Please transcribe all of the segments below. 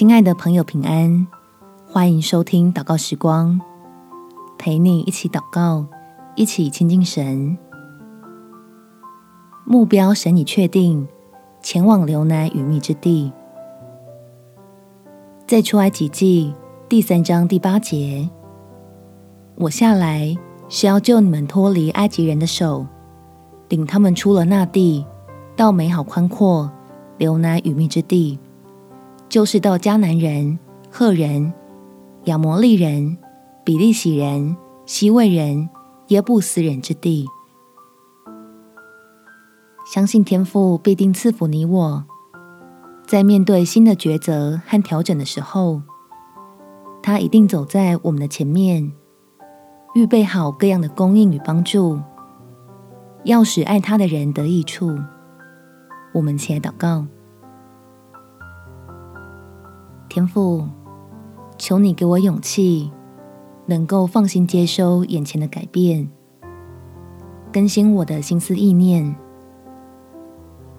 亲爱的朋友，平安！欢迎收听祷告时光，陪你一起祷告，一起亲近神。目标神已确定，前往流奶与蜜之地。在出埃及记第三章第八节，我下来是要救你们脱离埃及人的手，领他们出了那地，到美好宽阔、流奶与蜜之地。就是到迦南人、赫人、亚摩利人、比利洗人、希未人、耶布斯人之地，相信天父必定赐福你我。在面对新的抉择和调整的时候，他一定走在我们的前面，预备好各样的供应与帮助，要使爱他的人得益处。我们且祷告。天父，求你给我勇气，能够放心接收眼前的改变，更新我的心思意念，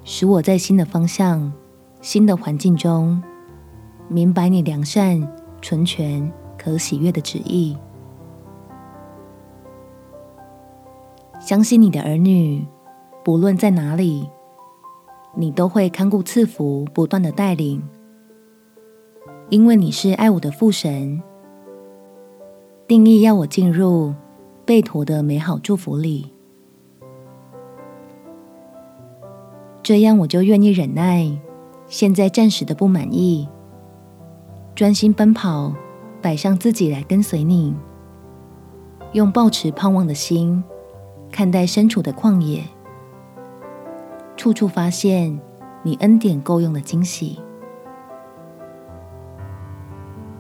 使我在新的方向、新的环境中，明白你良善、纯全、可喜悦的旨意。相信你的儿女，不论在哪里，你都会看顾赐福，不断的带领。因为你是爱我的父神，定义要我进入备妥的美好祝福里，这样我就愿意忍耐现在暂时的不满意，专心奔跑，摆上自己来跟随你，用抱持盼望的心看待身处的旷野，处处发现你恩典够用的惊喜。